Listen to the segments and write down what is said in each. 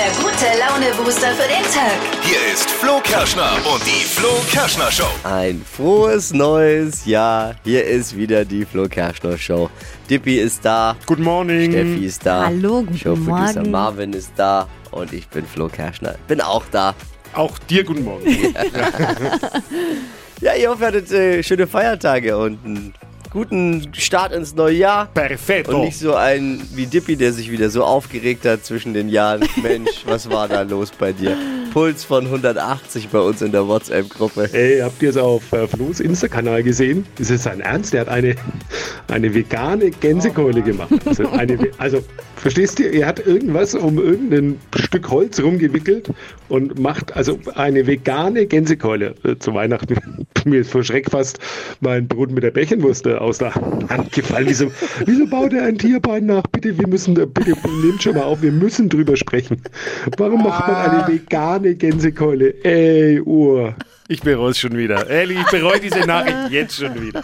der gute Laune-Booster für den Tag. Hier ist Flo Kerschner und die Flo Kerschner Show. Ein frohes neues Jahr. Hier ist wieder die Flo Kerschner Show. Dippy ist da, Good morning. Steffi ist da, Hallo, guten Showproducer Morgen. Marvin ist da und ich bin Flo Kerschner. Bin auch da. Auch dir guten Morgen. Ja, ihr hofft, ihr hattet äh, schöne Feiertage und einen guten Start ins neue Jahr. Perfetto. Und nicht so ein wie Dippy, der sich wieder so aufgeregt hat zwischen den Jahren. Mensch, was war da los bei dir? Puls von 180 bei uns in der WhatsApp-Gruppe. Ey, habt ihr es auf äh, Flo's Insta-Kanal gesehen? Ist es sein Ernst? Der hat eine, eine vegane Gänsekeule gemacht. Also, eine, also, verstehst du? Er hat irgendwas um irgendein Stück Holz rumgewickelt und macht also eine vegane Gänsekeule äh, zu Weihnachten. Mir ist vor Schreck fast mein Brot mit der Bächenwurst äh, aus der Hand gefallen. Wieso, wieso baut er ein Tierbein nach? Bitte, wir müssen, da- bitte, nehmt schon mal auf, wir müssen drüber sprechen. Warum macht man eine vegane Gänsekeule? Ey, Uhr. Ich bereue es schon wieder. Ehrlich, ich bereue diese Nachricht jetzt schon wieder.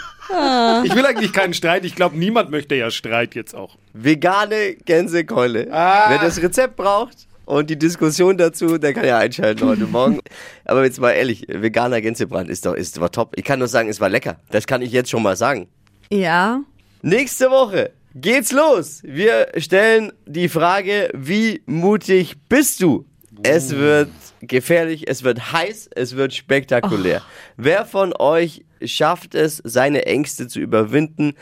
Ich will eigentlich keinen Streit. Ich glaube, niemand möchte ja Streit jetzt auch. Vegane Gänsekeule. Wer das Rezept braucht und die Diskussion dazu, der kann ja einschalten heute Morgen. Aber jetzt mal ehrlich, veganer Gänsebrand ist doch, ist war top. Ich kann nur sagen, es war lecker. Das kann ich jetzt schon mal sagen. Ja. Nächste Woche geht's los. Wir stellen die Frage, wie mutig bist du? Es wird gefährlich, es wird heiß, es wird spektakulär. Wer von euch schafft es, seine Ängste zu überwinden,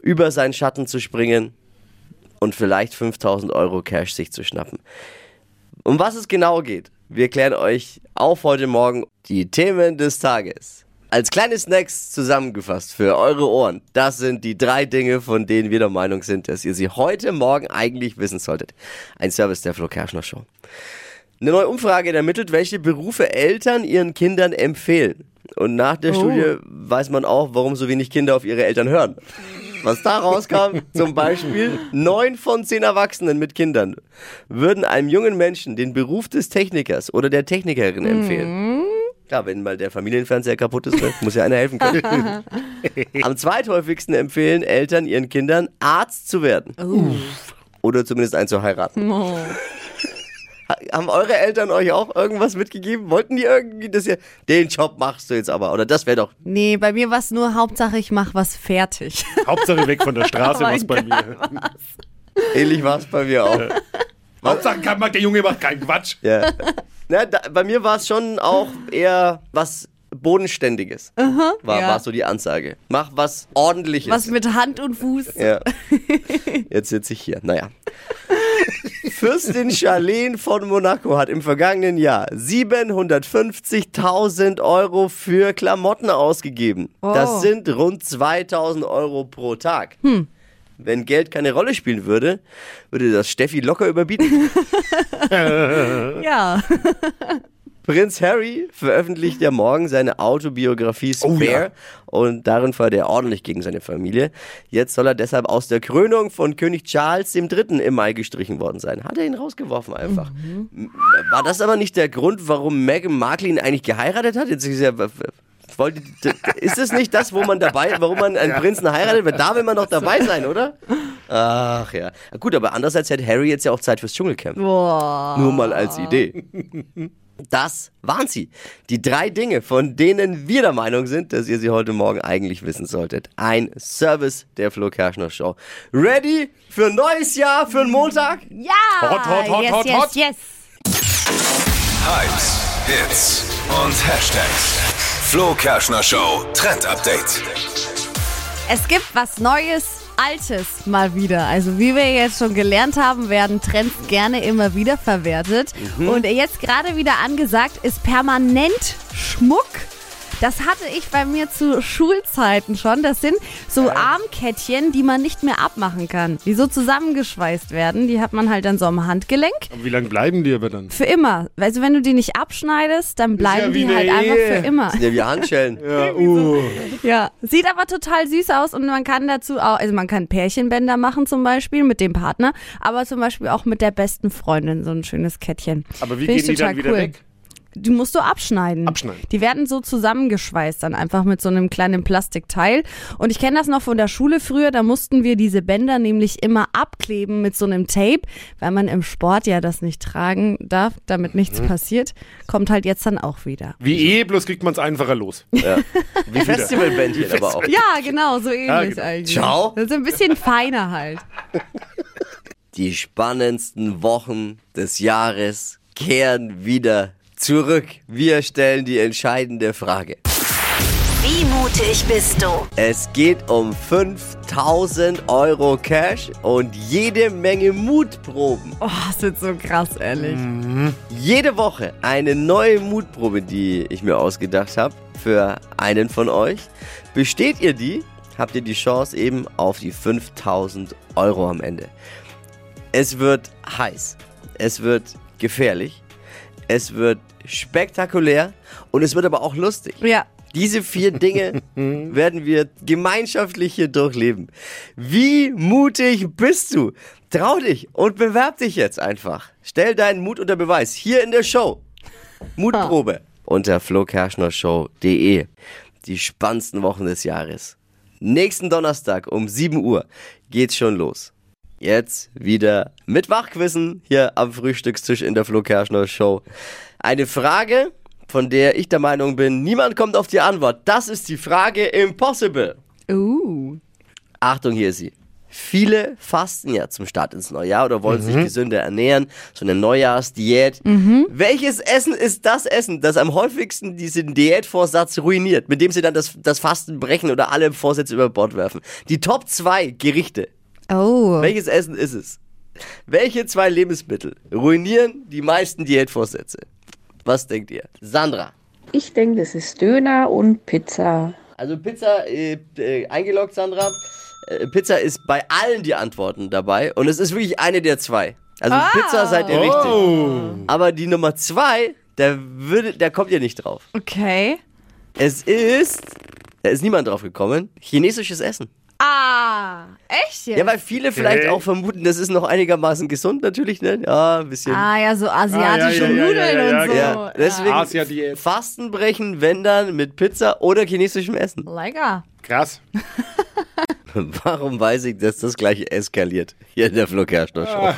über seinen Schatten zu springen und vielleicht 5000 Euro Cash sich zu schnappen? Um was es genau geht, wir klären euch auf heute Morgen die Themen des Tages. Als kleine Snacks zusammengefasst für eure Ohren. Das sind die drei Dinge, von denen wir der Meinung sind, dass ihr sie heute Morgen eigentlich wissen solltet. Ein Service der Flo Kerschner Show. Eine neue Umfrage ermittelt, welche Berufe Eltern ihren Kindern empfehlen. Und nach der Studie weiß man auch, warum so wenig Kinder auf ihre Eltern hören. Was da rauskam, zum Beispiel, neun von zehn Erwachsenen mit Kindern würden einem jungen Menschen den Beruf des Technikers oder der Technikerin empfehlen. Klar, wenn mal der Familienfernseher kaputt ist, ne, muss ja einer helfen können. Am zweithäufigsten empfehlen Eltern ihren Kindern, Arzt zu werden. Oder zumindest einen zu heiraten. Ha- Haben eure Eltern euch auch irgendwas mitgegeben? Wollten die irgendwie, dass ihr den Job machst du jetzt aber? Oder das wäre doch. Nee, bei mir war es nur Hauptsache, ich mach was fertig. Hauptsache weg von der Straße, was mein bei mir. Ähnlich war es bei mir auch. Hauptsache, kein- der Junge macht keinen Quatsch. Ja. Na, da, bei mir war es schon auch eher was Bodenständiges. war, ja. war so die Ansage. Mach was Ordentliches. Was mit Hand und Fuß. Ja. Jetzt sitze ich hier. Naja. Fürstin Charlene von Monaco hat im vergangenen Jahr 750.000 Euro für Klamotten ausgegeben. Das sind rund 2.000 Euro pro Tag. Wenn Geld keine Rolle spielen würde, würde das Steffi locker überbieten. Ja. Prinz Harry veröffentlicht ja morgen seine Autobiografie Spare Oh ja. und darin fährt er ordentlich gegen seine Familie. Jetzt soll er deshalb aus der Krönung von König Charles III. im Mai gestrichen worden sein. Hat er ihn rausgeworfen einfach. M- War das aber nicht der Grund, warum Meghan Markle ihn eigentlich geheiratet hat? Jetzt ist, ja, wollte, ist es nicht das, wo man dabei, warum man einen Prinzen heiratet? Weil da will man doch dabei sein, oder? Ach ja. Gut, aber andererseits hat Harry jetzt ja auch Zeit fürs Dschungelcamp. Boah. Nur mal als Idee. Das waren sie. Die drei Dinge, von denen wir der Meinung sind, dass ihr sie heute Morgen eigentlich wissen solltet. Ein Service der Flo Kerschner Show. Ready für ein neues Jahr, für einen Montag? Ja. Hot, hot, hot, yes, hot, yes, hot. yes. Hypes, Hits und Hashtags. Flo Kerschner Show Trend Update. Es gibt was Neues, Altes mal wieder. Also wie wir jetzt schon gelernt haben, werden Trends gerne immer wieder verwertet. Und jetzt gerade wieder angesagt ist permanent Schmuck. Das hatte ich bei mir zu Schulzeiten schon. Das sind so Armkettchen, die man nicht mehr abmachen kann. Die so zusammengeschweißt werden. Die hat man halt dann so am Handgelenk. Aber wie lange bleiben die aber dann? Für immer. Also wenn du die nicht abschneidest, dann bleiben ja die halt eine einfach Ehe. für immer. Ja, wie Handschellen. Ja, uh. Ja, sieht aber total süß aus und man kann dazu auch, also man kann Pärchenbänder machen zum Beispiel mit dem Partner, aber zum Beispiel auch mit der besten Freundin so ein schönes Kettchen. Aber wie Find gehen die dann wieder cool. weg? Die musst du abschneiden. Abschneiden. Die werden so zusammengeschweißt dann einfach mit so einem kleinen Plastikteil. Und ich kenne das noch von der Schule früher, da mussten wir diese Bänder nämlich immer abkleben mit so einem Tape, weil man im Sport ja das nicht tragen darf, damit nichts passiert. Kommt halt jetzt dann auch wieder. Wie eh, bloß kriegt man es einfacher los. Wie Festivalbändchen aber auch. Ja, genau, so ähnlich genau. eigentlich. Ciao. Das ist ein bisschen feiner halt. Die spannendsten Wochen des Jahres kehren wieder zurück. Wir stellen die entscheidende Frage. Wie mutig bist du? Es geht um 5000 Euro Cash und jede Menge Mutproben. Oh, das wird so krass, ehrlich. Jede Woche eine neue Mutprobe, die ich mir ausgedacht habe für einen von euch. Besteht ihr die, habt ihr die Chance eben auf die 5000 Euro am Ende. Es wird heiß, es wird gefährlich, es wird spektakulär und es wird aber auch lustig. Ja. Diese vier Dinge werden wir gemeinschaftlich hier durchleben. Wie mutig bist du? Trau dich und bewerb dich jetzt einfach. Stell deinen Mut unter Beweis hier in der Show. Mutprobe unter flokerschnershow.de. Die spannendsten Wochen des Jahres. Nächsten Donnerstag um 7 Uhr geht's schon los. Jetzt wieder mit Wachquissen hier am Frühstückstisch in der Flo Kerschner Show. Eine Frage, von der ich der Meinung bin, niemand kommt auf die Antwort. Das ist die Frage Impossible. Uh. Achtung, hier ist sie. Viele fasten ja zum Start ins neue Jahr oder wollen sich gesünder ernähren, so eine Neujahrsdiät. Welches Essen ist das Essen, das am häufigsten diesen Diätvorsatz ruiniert, mit dem sie dann das, das Fasten brechen oder alle Vorsätze über Bord werfen? Die Top 2 Gerichte. Oh. Welches Essen ist es? Welche zwei Lebensmittel ruinieren die meisten Diätvorsätze? Was denkt ihr? Sandra. Ich denke, das ist Döner und Pizza. Also Pizza äh, äh, eingeloggt, Sandra. Äh, Pizza ist bei allen die Antworten dabei und es ist wirklich eine der zwei. Also Pizza seid ihr richtig. Aber die Nummer zwei, der, würde, der kommt ihr nicht drauf. Okay. Es ist, da ist niemand drauf gekommen, chinesisches Essen. Ah, echt jetzt? Ja, weil viele vielleicht auch vermuten, das ist noch einigermaßen gesund natürlich, ne? Ja, ein bisschen. ah, ja, so asiatische Ah, ja, ja, ja, Nudeln ja, ja, und so. Ja, deswegen Asia-Diät. Fasten brechen, wenn dann mit Pizza oder chinesischem Essen. Lecker. Krass. Warum weiß ich, dass das gleich eskaliert hier in der Flo Kerschner Show?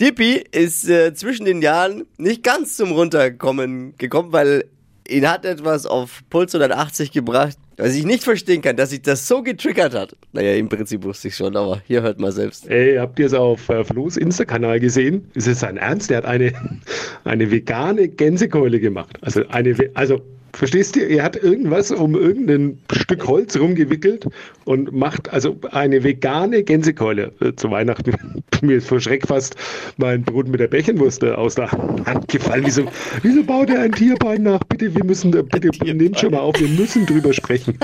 Dippi ist äh, zwischen den Jahren nicht ganz zum Runterkommen gekommen, weil ihn hat etwas auf Puls 180 gebracht, was ich nicht verstehen kann, dass sich das so getriggert hat. Naja, im Prinzip wusste ich schon, aber hier hört mal selbst. Ey, habt ihr es auf äh, Flo's Insta-Kanal gesehen? Ist es sein Ernst? Der hat eine, eine vegane Gänsekeule gemacht. Also eine, also verstehst du? Er hat irgendwas um irgendein Stück Holz rumgewickelt und macht also eine vegane Gänsekeule äh, zu Weihnachten. Mir ist vor Schreck fast mein Brot mit der Bächenwurst äh, aus der Hand gefallen. Wieso, wieso baut er ein Tierbein nach? Bitte, wir müssen, da- bitte, nehmt schon mal auf, wir müssen drüber sprechen.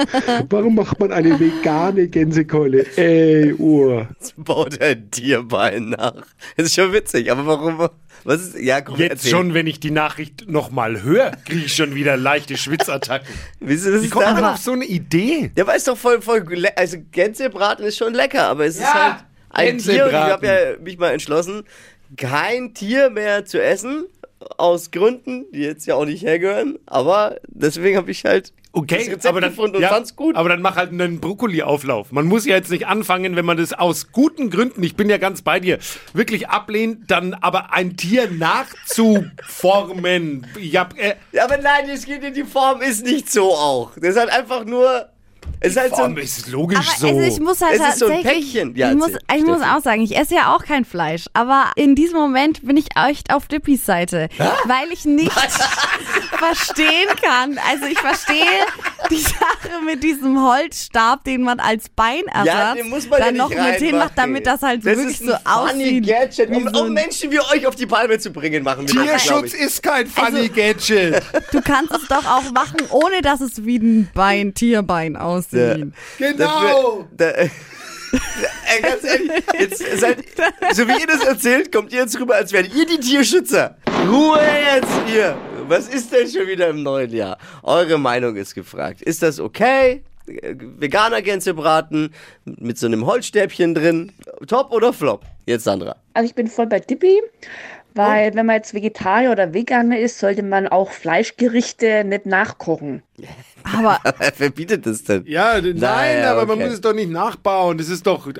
Warum macht man eine vegane Gänsekeule? Ey, Uhr. Baut ein Tierbein nach. Das ist schon witzig, aber warum? Was ist? Ja, komm, Jetzt erzähl. schon, wenn ich die Nachricht nochmal höre, kriege ich schon wieder leichte Schwitzattacken. Wieso, das Wie ist kommt man auf so eine Idee? Der war ist doch voll, voll, also Gänsebraten ist schon lecker, aber es ist Ja, halt ein Tier und ich habe ja mich mal entschlossen, kein Tier mehr zu essen, aus Gründen, die jetzt ja auch nicht hergehören, aber deswegen habe ich halt Okay, aber dann, ja, aber dann mach halt einen Brokkoli-Auflauf. Man muss ja jetzt nicht anfangen, wenn man das aus guten Gründen, ich bin ja ganz bei dir, wirklich ablehnt, dann aber ein Tier nachzuformen. Äh, Ja, aber nein, es geht in die Form ist nicht so auch. Das ist halt einfach nur, es ist halt so ein, ist logisch Aber so. also ich muss halt Es ist so ein Päckchen. Ja, ich, muss, ich muss auch sagen, ich esse ja auch kein Fleisch, aber in diesem Moment bin ich echt auf Dippis Seite, weil ich nicht verstehen kann. Also ich verstehe die Sache mit diesem Holzstab, den man als Beinersatz ja, den muss man ja dann noch mit hinmacht, damit das halt das wirklich ist so ein funny aussieht. Gadget, um, um Menschen wie euch auf die Palme zu bringen, machen wir das, Tierschutz ich. ist kein funny Also- Gadget. Du kannst es doch auch machen, ohne dass es wie ein Bein, Tierbein aussieht. Genau. Da, ey, ganz ehrlich, jetzt seid, so wie ihr das erzählt, kommt ihr jetzt rüber, als wärt ihr die Tierschützer. Ruhe jetzt hier. Was ist denn schon wieder im neuen Jahr? Eure Meinung ist gefragt. Ist das okay? Veganer Gänsebraten mit so einem Holzstäbchen drin. Top oder Flop? Jetzt Sandra. Also ich bin voll bei Dippi. Weil wenn man jetzt Vegetarier oder Veganer ist, sollte man auch Fleischgerichte nicht nachkochen. Aber Wer verbietet das denn? Ja, nein, Naja, aber man okay. muss es doch nicht nachbauen. Das ist doch äh,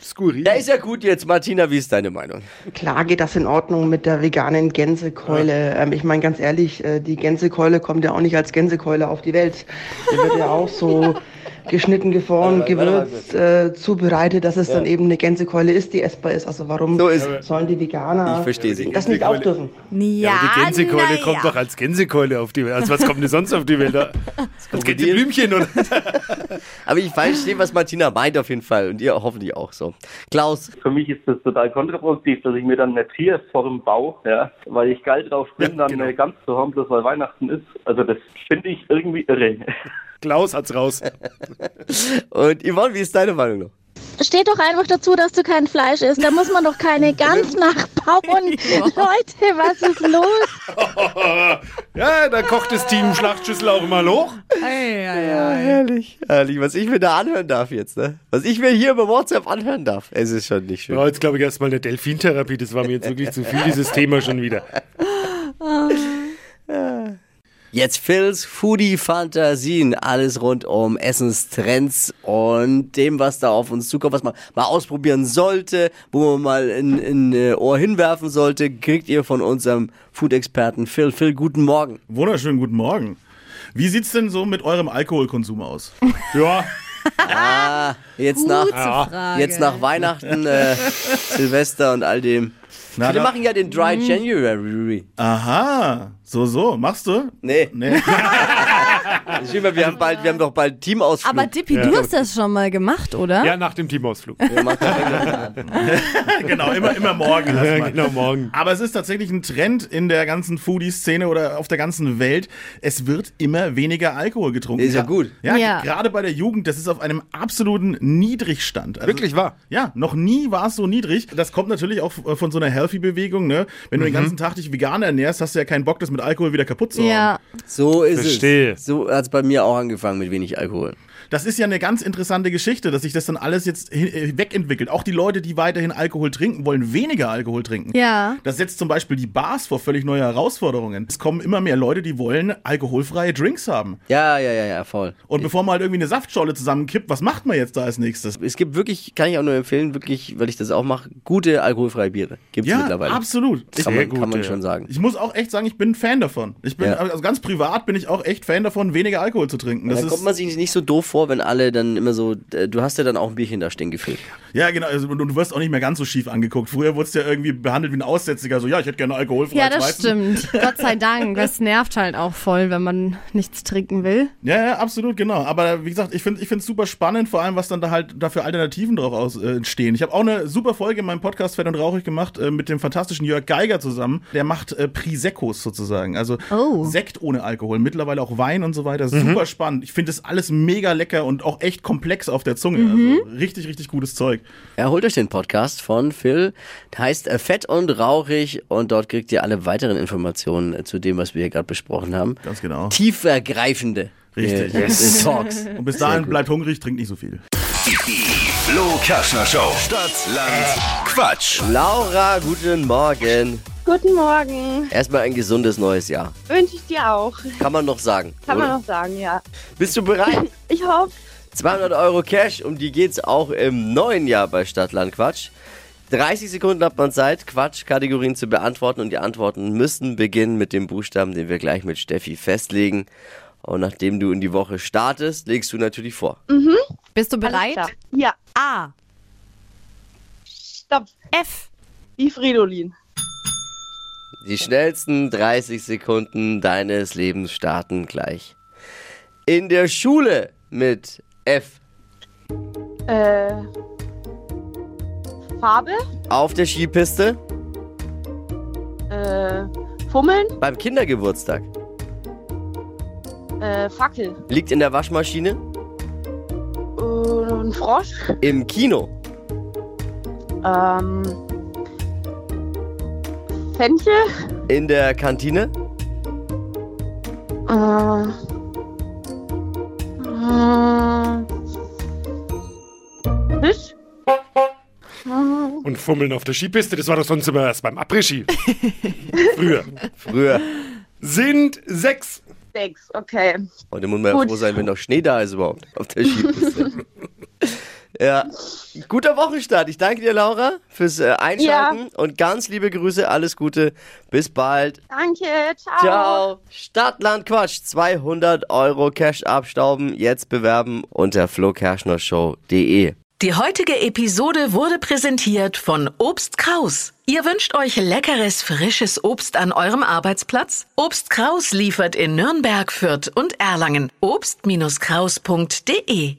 skurril. Ja, ist ja gut jetzt. Martina, wie ist deine Meinung? Klar geht das in Ordnung mit der veganen Gänsekeule. Ähm, ich meine ganz ehrlich, äh, die Gänsekeule kommt ja auch nicht als Gänsekeule auf die Welt. Die wird ja auch so geschnitten, geformt, gewürzt, äh, zubereitet, dass es dann eben eine Gänsekeule ist, die essbar ist. Also warum So ist sollen die Veganer Ich verstehe sie. das nicht auch dürfen? ja, aber die Gänsekeule na kommt ja. doch als Gänsekeule auf die Welt. Also was kommt denn sonst auf die Welt? Als Gänseblümchen oder? Aber ich verstehe, was Martina meint auf jeden Fall. Und ihr hoffentlich auch so. Klaus, Für mich ist das total kontraproduktiv, dass ich mir dann eine Tierform baue, ja, weil ich geil drauf bin, Ja, dann genau. eine Gans zu haben, bloß weil Weihnachten ist. Also das finde ich irgendwie irre. Klaus hat's raus. und Yvonne, wie ist deine Meinung noch? Steht doch einfach dazu, dass du kein Fleisch isst. Da muss man doch keine Gans nachbauen. Leute, was ist los? Ja, da kocht das Team Schlachtschüssel auch immer hoch. Herrlich. Herrlich, was ich mir da anhören darf jetzt, ne? Was ich mir hier über WhatsApp anhören darf. Es ist schon nicht schön. Ja, jetzt glaube ich erstmal eine Delfintherapie. Das war mir jetzt wirklich zu viel, dieses Thema schon wieder. Jetzt Phils Foodie-Fantasien. Alles rund um Essenstrends und dem, was da auf uns zukommt, was man mal ausprobieren sollte, wo man mal ein, ein äh, Ohr hinwerfen sollte, kriegt ihr von unserem Food-Experten Phil. Phil, guten Morgen. Wunderschönen guten Morgen. Wie sieht's denn so mit eurem Alkoholkonsum aus? Ja, Jetzt nach, Gute Frage. jetzt nach Weihnachten, äh, Silvester und all dem. Na, Viele machen ja den Dry January. Aha, so, so, machst du? Nee, Nee. Schimmer, wir haben bald, wir haben doch bald Teamausflug. Aber Dippi, du hast das schon mal gemacht, oder? ja, nach dem Teamausflug. genau, immer, immer morgen. Ja, genau, morgen. Aber es ist tatsächlich ein Trend in der ganzen Foodie-Szene oder auf der ganzen Welt. Es wird immer weniger Alkohol getrunken. Ist ja gut. Ja, Ja. gerade bei der Jugend, das ist auf einem absoluten Niedrigstand. Also, Wirklich wahr. Ja, noch nie war es so niedrig. Das kommt natürlich auch äh, von so einer Healthy-Bewegung. Ne? Wenn du den ganzen Tag dich vegan ernährst, hast du ja keinen Bock, das mit Alkohol wieder kaputt zu hauen. Ja. So ist Verstehe. es. So hat es bei mir auch angefangen mit wenig Alkohol. Das ist ja eine ganz interessante Geschichte, dass sich das dann alles jetzt äh, wegentwickelt. Auch die Leute, die weiterhin Alkohol trinken, wollen weniger Alkohol trinken. Ja. Das setzt zum Beispiel die Bars vor völlig neue Herausforderungen. Es kommen immer mehr Leute, die wollen alkoholfreie Drinks haben. Ja, ja, ja, ja, voll. Und bevor man halt irgendwie eine Saftschorle zusammenkippt, was macht man jetzt da als nächstes? Es gibt wirklich, kann ich auch nur empfehlen, wirklich, weil ich das auch mache, gute alkoholfreie Biere. Gibt es Ja, mittlerweile. absolut. Ich, Kann man, gut, kann man ja. schon sagen. ich muss auch echt sagen, ich bin ein Fan davon. Ich bin, Ja. also ganz privat bin ich auch echt Fan davon, weniger Alkohol zu trinken. Das Da kommt man sich nicht so doof vor, wenn alle dann immer so, äh, du hast ja dann auch ein Bierchen da stehen gefüllt. ja, genau. Also, und du wirst auch nicht mehr ganz so schief angeguckt. Früher wurdest du ja irgendwie behandelt wie ein Aussätziger. So, ja, ich hätte gerne alkoholfrei. Ja, das Weizen. stimmt. Gott sei Dank. Das nervt halt auch voll, wenn man nichts trinken will. Ja, ja, absolut, genau. Aber wie gesagt, ich finde es super spannend, vor allem, was dann da halt dafür Alternativen drauf aus, äh, entstehen. Ich habe auch eine super Folge in meinem Podcast Fett und Rauchig gemacht äh, mit dem fantastischen Jörg Geiger zusammen. Der macht äh, Priseccos sozusagen. Also Oh. Sekt ohne Alkohol, mittlerweile auch Wein und so weiter. Super spannend. Ich finde das alles mega lecker und auch echt komplex auf der Zunge. Also richtig, richtig gutes Zeug. Ja, holt euch den Podcast von Phil. Der heißt äh, Fett und Rauchig und dort kriegt ihr alle weiteren Informationen äh, zu dem, was wir hier gerade besprochen haben. Ganz genau. Tiefergreifende Richtig. äh, äh, Talks. Und bis dahin bleibt hungrig, trinkt nicht so viel. Flo Kerschner Show. Stadt, Land, Quatsch. Laura, guten Morgen. Guten Morgen. Erstmal ein gesundes neues Jahr. Wünsche ich dir auch. Kann man noch sagen. Kann man oder? noch sagen, ja. Bist du bereit? Ich hoffe. 200 Euro Cash, um die geht's auch im neuen Jahr bei Stadtland Quatsch. 30 Sekunden hat man Zeit, Quatsch-Kategorien zu beantworten und die Antworten müssen beginnen mit dem Buchstaben, den wir gleich mit Steffi festlegen. Und nachdem du in die Woche startest, legst du natürlich vor. Bist du bereit? Ja. A. Stopp. F. Wie Fridolin. Die schnellsten 30 Sekunden deines Lebens starten gleich. In der Schule mit F. Äh. Farbe. Auf der Skipiste. Äh. Fummeln. Beim Kindergeburtstag. Äh. Fackel. Liegt in der Waschmaschine. Äh, ein Frosch. Im Kino. Ähm. Fenchel. In der Kantine. Äh. Äh. Fisch. Und fummeln auf der Skipiste. Das war doch sonst immer erst beim Après-Ski. Früher. Früher. Sind sechs. Sechs, okay. Heute muss man ja froh sein, wenn noch Schnee da ist überhaupt auf der Skipiste. ja, guter Wochenstart. Ich danke dir, Laura, fürs äh, Einschalten und ganz liebe Grüße, alles Gute, bis bald. Danke, ciao. Ciao. Stadtland Quatsch, 200 Euro Cash abstauben, jetzt bewerben unter flokerschnershow.de. Die heutige Episode wurde präsentiert von Obst Kraus. Ihr wünscht euch leckeres, frisches Obst an eurem Arbeitsplatz? Obst Kraus liefert in Nürnberg, Fürth und Erlangen. Obst-Kraus.de